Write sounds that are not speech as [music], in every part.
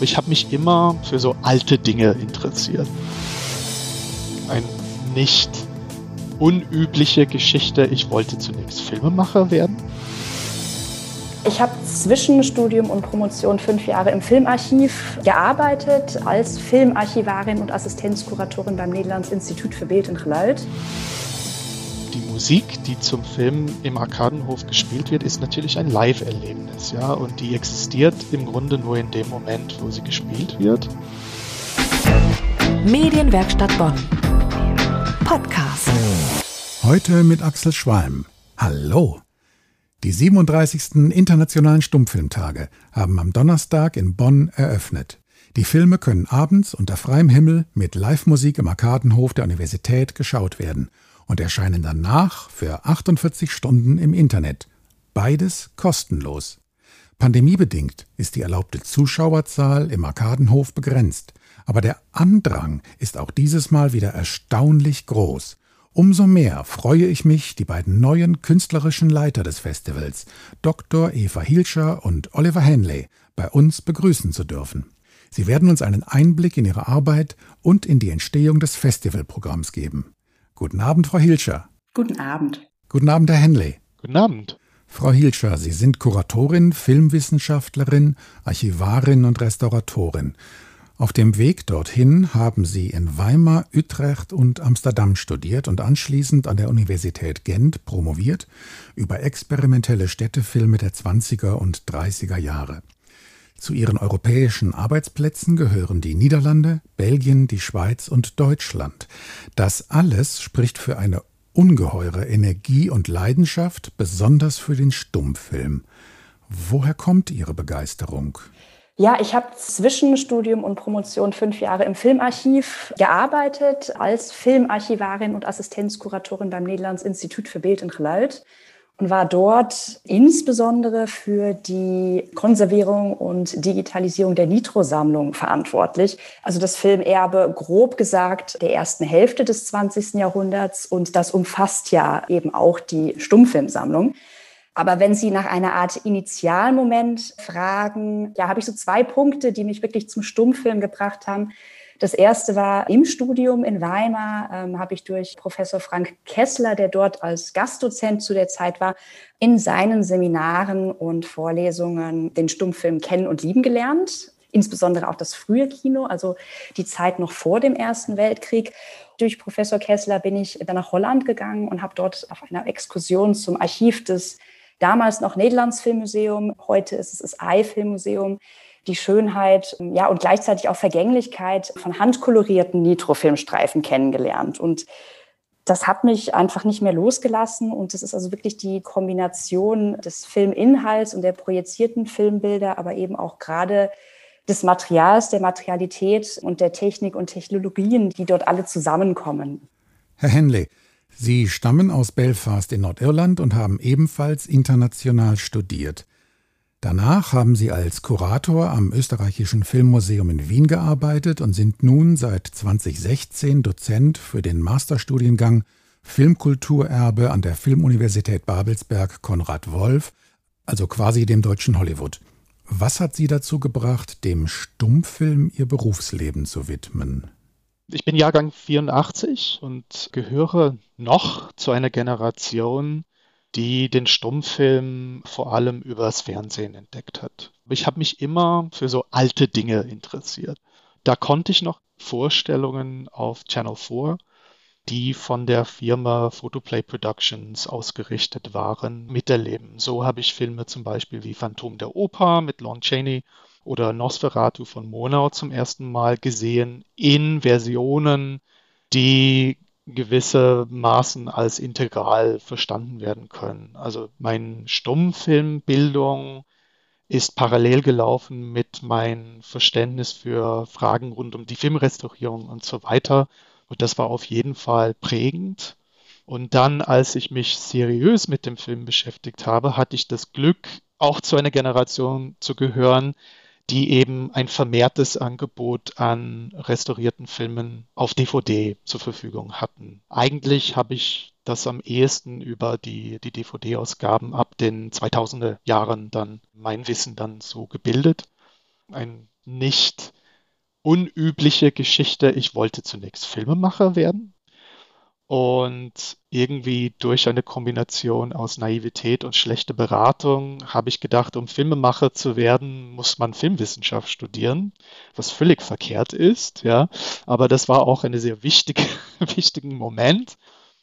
Ich habe mich immer für so alte Dinge interessiert. Ein nicht unübliche Geschichte. Ich wollte zunächst Filmemacher werden. Ich habe zwischen Studium und Promotion fünf Jahre im Filmarchiv gearbeitet, als Filmarchivarin und Assistenzkuratorin beim Nederlands Institut für Bild und Geluid. Die Musik, die zum Film im Arkadenhof gespielt wird, ist natürlich ein Live-Erlebnis, ja, und die existiert im Grunde nur in dem Moment, wo sie gespielt wird. Medienwerkstatt Bonn. Podcast. Heute mit Axel Schwalm. Hallo. Die 37. Internationalen Stummfilmtage haben am Donnerstag in Bonn eröffnet. Die Filme können abends unter freiem Himmel mit Live-Musik im Arkadenhof der Universität geschaut werden und erscheinen danach für 48 Stunden im Internet. Beides kostenlos. Pandemiebedingt ist die erlaubte Zuschauerzahl im Arkadenhof begrenzt, aber der Andrang ist auch dieses Mal wieder erstaunlich groß. Umso mehr freue ich mich, die beiden neuen künstlerischen Leiter des Festivals, Dr. Eva Hilscher und Oliver Henley, bei uns begrüßen zu dürfen. Sie werden uns einen Einblick in ihre Arbeit und in die Entstehung des Festivalprogramms geben. Guten Abend, Frau Hilscher. Guten Abend. Guten Abend, Herr Henley. Guten Abend. Frau Hilscher, Sie sind Kuratorin, Filmwissenschaftlerin, Archivarin und Restauratorin. Auf dem Weg dorthin haben sie in Weimar, Utrecht und Amsterdam studiert und anschließend an der Universität Gent promoviert über experimentelle Städtefilme der 20er und 30er Jahre. Zu ihren europäischen Arbeitsplätzen gehören die Niederlande, Belgien, die Schweiz und Deutschland. Das alles spricht für eine ungeheure Energie und Leidenschaft, besonders für den Stummfilm. Woher kommt Ihre Begeisterung? Ja, ich habe zwischen Studium und Promotion fünf Jahre im Filmarchiv gearbeitet, als Filmarchivarin und Assistenzkuratorin beim Nederlands Institut für Bild und Geluid und war dort insbesondere für die Konservierung und Digitalisierung der Nitro-Sammlung verantwortlich. Also das Filmerbe, grob gesagt, der ersten Hälfte des 20. Jahrhunderts und das umfasst ja eben auch die Stummfilmsammlung. Aber wenn Sie nach einer Art Initialmoment fragen, ja, habe ich so zwei Punkte, die mich wirklich zum Stummfilm gebracht haben. Das erste war im Studium in Weimar, ähm, habe ich durch Professor Frank Kessler, der dort als Gastdozent zu der Zeit war, in seinen Seminaren und Vorlesungen den Stummfilm kennen und lieben gelernt. Insbesondere auch das frühe Kino, also die Zeit noch vor dem Ersten Weltkrieg. Durch Professor Kessler bin ich dann nach Holland gegangen und habe dort auf einer Exkursion zum Archiv des damals noch Nederlands Filmmuseum, heute ist es das Ei-Filmmuseum, die Schönheit ja, und gleichzeitig auch Vergänglichkeit von handkolorierten Nitrofilmstreifen kennengelernt. Und das hat mich einfach nicht mehr losgelassen. Und es ist also wirklich die Kombination des Filminhalts und der projizierten Filmbilder, aber eben auch gerade des Materials, der Materialität und der Technik und Technologien, die dort alle zusammenkommen. Herr Henley, Sie stammen aus Belfast in Nordirland und haben ebenfalls international studiert. Danach haben Sie als Kurator am Österreichischen Filmmuseum in Wien gearbeitet und sind nun seit 2016 Dozent für den Masterstudiengang Filmkulturerbe an der Filmuniversität Babelsberg Konrad Wolf, also quasi dem deutschen Hollywood. Was hat Sie dazu gebracht, dem Stummfilm Ihr Berufsleben zu widmen? Ich bin Jahrgang 84 und gehöre noch zu einer Generation, die den Stummfilm vor allem übers Fernsehen entdeckt hat. Ich habe mich immer für so alte Dinge interessiert. Da konnte ich noch Vorstellungen auf Channel 4, die von der Firma Photoplay Productions ausgerichtet waren, miterleben. So habe ich Filme zum Beispiel wie Phantom der Oper mit Lon Chaney oder Nosferatu von Monau zum ersten Mal gesehen in Versionen, die gewissermaßen als integral verstanden werden können. Also meine Stummfilmbildung ist parallel gelaufen mit meinem Verständnis für Fragen rund um die Filmrestaurierung und so weiter. Und das war auf jeden Fall prägend. Und dann, als ich mich seriös mit dem Film beschäftigt habe, hatte ich das Glück, auch zu einer Generation zu gehören, die eben ein vermehrtes Angebot an restaurierten Filmen auf DVD zur Verfügung hatten. Eigentlich habe ich das am ehesten über die, die DVD-Ausgaben ab den 2000er Jahren dann mein Wissen dann so gebildet. Ein nicht unübliche Geschichte. Ich wollte zunächst Filmemacher werden. Und irgendwie durch eine Kombination aus Naivität und schlechter Beratung habe ich gedacht, um Filmemacher zu werden, muss man Filmwissenschaft studieren, was völlig verkehrt ist, ja. Aber das war auch ein sehr wichtige, [laughs] wichtigen Moment.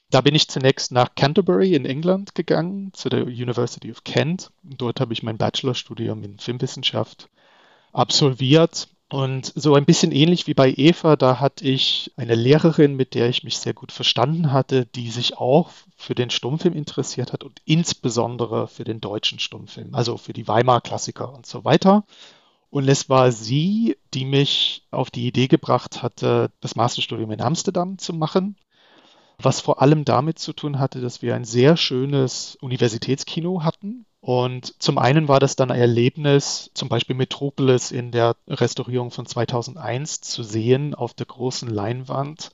Da bin ich zunächst nach Canterbury in England gegangen, zu der University of Kent. Dort habe ich mein Bachelorstudium in Filmwissenschaft absolviert und so ein bisschen ähnlich wie bei Eva, da hatte ich eine Lehrerin, mit der ich mich sehr gut verstanden hatte, die sich auch für den Stummfilm interessiert hat und insbesondere für den deutschen Stummfilm, also für die Weimar-Klassiker und so weiter. Und es war sie, die mich auf die Idee gebracht hatte, das Masterstudium in Amsterdam zu machen, was vor allem damit zu tun hatte, dass wir ein sehr schönes Universitätskino hatten, und zum einen war das dann ein Erlebnis, zum Beispiel Metropolis in der Restaurierung von 2001 zu sehen auf der großen Leinwand.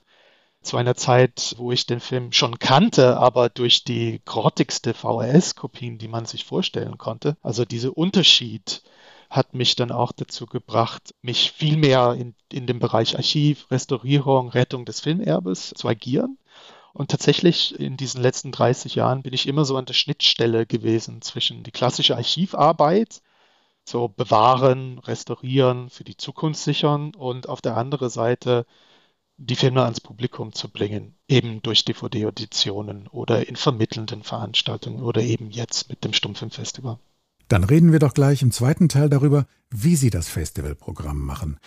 Zu einer Zeit, wo ich den Film schon kannte, aber durch die grottigste VHS-Kopien, die man sich vorstellen konnte. Also dieser Unterschied hat mich dann auch dazu gebracht, mich viel mehr in, in dem Bereich Archiv, Restaurierung, Rettung des Filmerbes zu agieren. Und tatsächlich in diesen letzten 30 Jahren bin ich immer so an der Schnittstelle gewesen zwischen die klassische Archivarbeit, so bewahren, restaurieren, für die Zukunft sichern und auf der anderen Seite die Filme ans Publikum zu bringen, eben durch DVD-Editionen oder in vermittelnden Veranstaltungen oder eben jetzt mit dem Stummfilmfestival. Dann reden wir doch gleich im zweiten Teil darüber, wie Sie das Festivalprogramm machen.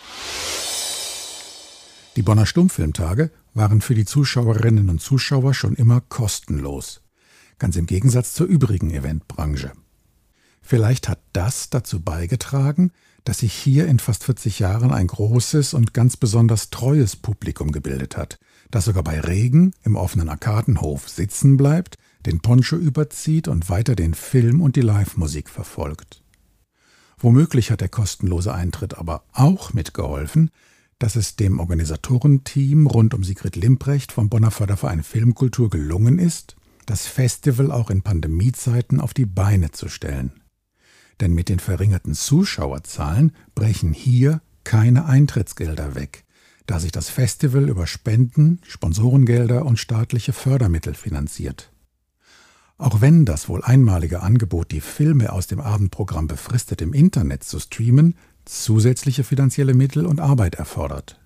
Die Bonner Stummfilmtage waren für die Zuschauerinnen und Zuschauer schon immer kostenlos, ganz im Gegensatz zur übrigen Eventbranche. Vielleicht hat das dazu beigetragen, dass sich hier in fast 40 Jahren ein großes und ganz besonders treues Publikum gebildet hat, das sogar bei Regen im offenen Arkadenhof sitzen bleibt, den Poncho überzieht und weiter den Film und die Live-Musik verfolgt. Womöglich hat der kostenlose Eintritt aber auch mitgeholfen, dass es dem Organisatorenteam rund um Sigrid Limprecht vom Bonner Förderverein Filmkultur gelungen ist, das Festival auch in Pandemiezeiten auf die Beine zu stellen. Denn mit den verringerten Zuschauerzahlen brechen hier keine Eintrittsgelder weg, da sich das Festival über Spenden, Sponsorengelder und staatliche Fördermittel finanziert. Auch wenn das wohl einmalige Angebot, die Filme aus dem Abendprogramm befristet im Internet zu streamen, zusätzliche finanzielle Mittel und Arbeit erfordert.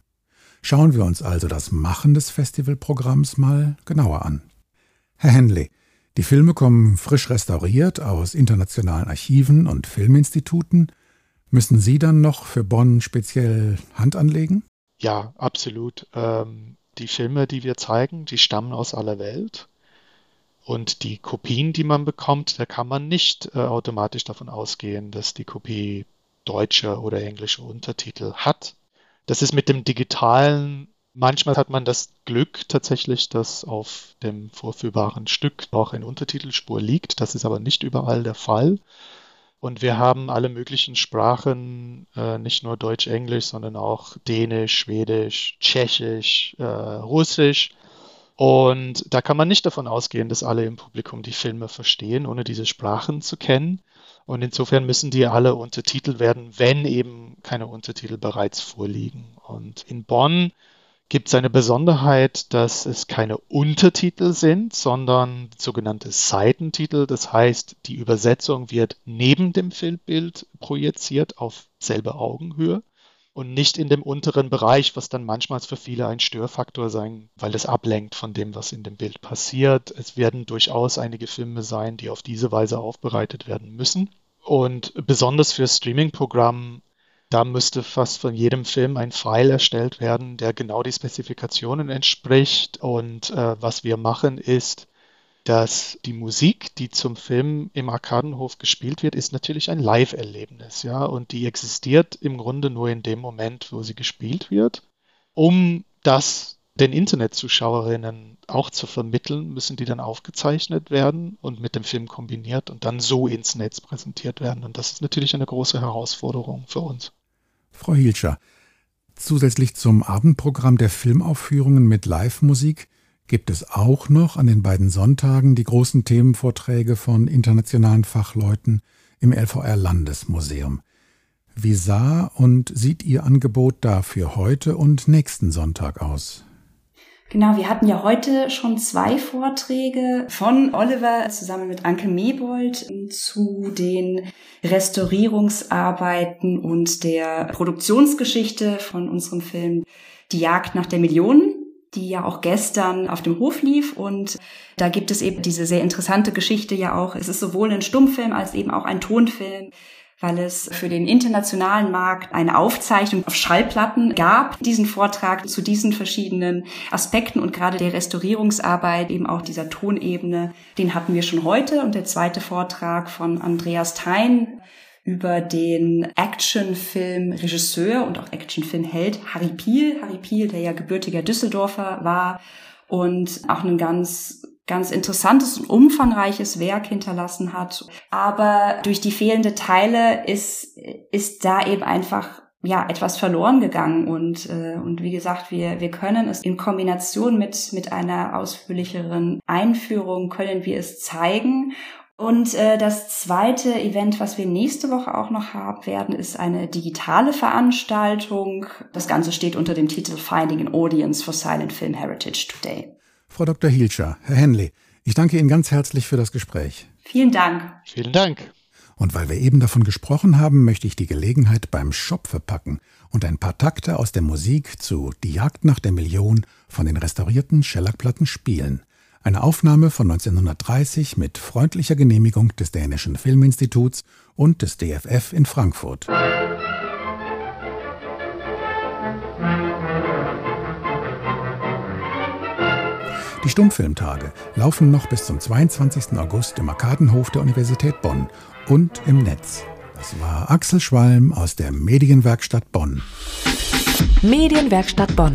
Schauen wir uns also das Machen des Festivalprogramms mal genauer an. Herr Henley, die Filme kommen frisch restauriert aus internationalen Archiven und Filminstituten. Müssen Sie dann noch für Bonn speziell Hand anlegen? Ja, absolut. Ähm, die Filme, die wir zeigen, die stammen aus aller Welt. Und die Kopien, die man bekommt, da kann man nicht äh, automatisch davon ausgehen, dass die Kopie deutsche oder englische Untertitel hat. Das ist mit dem digitalen, manchmal hat man das Glück tatsächlich, dass auf dem vorführbaren Stück auch eine Untertitelspur liegt. Das ist aber nicht überall der Fall. Und wir haben alle möglichen Sprachen, äh, nicht nur Deutsch, Englisch, sondern auch Dänisch, Schwedisch, Tschechisch, äh, Russisch. Und da kann man nicht davon ausgehen, dass alle im Publikum die Filme verstehen, ohne diese Sprachen zu kennen. Und insofern müssen die alle untertitelt werden, wenn eben keine Untertitel bereits vorliegen. Und in Bonn gibt es eine Besonderheit, dass es keine Untertitel sind, sondern sogenannte Seitentitel. Das heißt, die Übersetzung wird neben dem Filmbild projiziert auf selbe Augenhöhe und nicht in dem unteren Bereich, was dann manchmal für viele ein Störfaktor sein, weil es ablenkt von dem, was in dem Bild passiert. Es werden durchaus einige Filme sein, die auf diese Weise aufbereitet werden müssen. Und besonders für Streaming-Programm, da müsste fast von jedem Film ein File erstellt werden, der genau die Spezifikationen entspricht. Und äh, was wir machen ist, dass die Musik, die zum Film im Arkadenhof gespielt wird, ist natürlich ein Live-Erlebnis, ja, und die existiert im Grunde nur in dem Moment, wo sie gespielt wird. Um das den Internetzuschauerinnen auch zu vermitteln, müssen die dann aufgezeichnet werden und mit dem Film kombiniert und dann so ins Netz präsentiert werden. Und das ist natürlich eine große Herausforderung für uns. Frau Hilscher, zusätzlich zum Abendprogramm der Filmaufführungen mit Live-Musik gibt es auch noch an den beiden Sonntagen die großen Themenvorträge von internationalen Fachleuten im LVR Landesmuseum. Wie sah und sieht Ihr Angebot da für heute und nächsten Sonntag aus? Genau, wir hatten ja heute schon zwei Vorträge von Oliver zusammen mit Anke Mebold zu den Restaurierungsarbeiten und der Produktionsgeschichte von unserem Film Die Jagd nach der Million die ja auch gestern auf dem Hof lief. Und da gibt es eben diese sehr interessante Geschichte ja auch. Es ist sowohl ein Stummfilm als eben auch ein Tonfilm weil es für den internationalen Markt eine Aufzeichnung auf Schallplatten gab, diesen Vortrag zu diesen verschiedenen Aspekten und gerade der Restaurierungsarbeit, eben auch dieser Tonebene, den hatten wir schon heute. Und der zweite Vortrag von Andreas Thein über den Actionfilm-Regisseur und auch Actionfilm-Held Harry Piel. Harry Piel, der ja gebürtiger Düsseldorfer war und auch einen ganz ganz interessantes und umfangreiches Werk hinterlassen hat. Aber durch die fehlende Teile ist, ist da eben einfach ja etwas verloren gegangen und äh, und wie gesagt wir wir können es in Kombination mit mit einer ausführlicheren Einführung können wir es zeigen und äh, das zweite Event, was wir nächste Woche auch noch haben werden, ist eine digitale Veranstaltung. Das Ganze steht unter dem Titel Finding an Audience for Silent Film Heritage Today. Frau Dr. Hielscher, Herr Henley, ich danke Ihnen ganz herzlich für das Gespräch. Vielen Dank. Vielen Dank. Und weil wir eben davon gesprochen haben, möchte ich die Gelegenheit beim Schopfe packen und ein paar Takte aus der Musik zu Die Jagd nach der Million von den restaurierten Schellackplatten spielen. Eine Aufnahme von 1930 mit freundlicher Genehmigung des Dänischen Filminstituts und des DFF in Frankfurt. Die Stummfilmtage laufen noch bis zum 22. August im Arkadenhof der Universität Bonn und im Netz. Das war Axel Schwalm aus der Medienwerkstatt Bonn. Medienwerkstatt Bonn.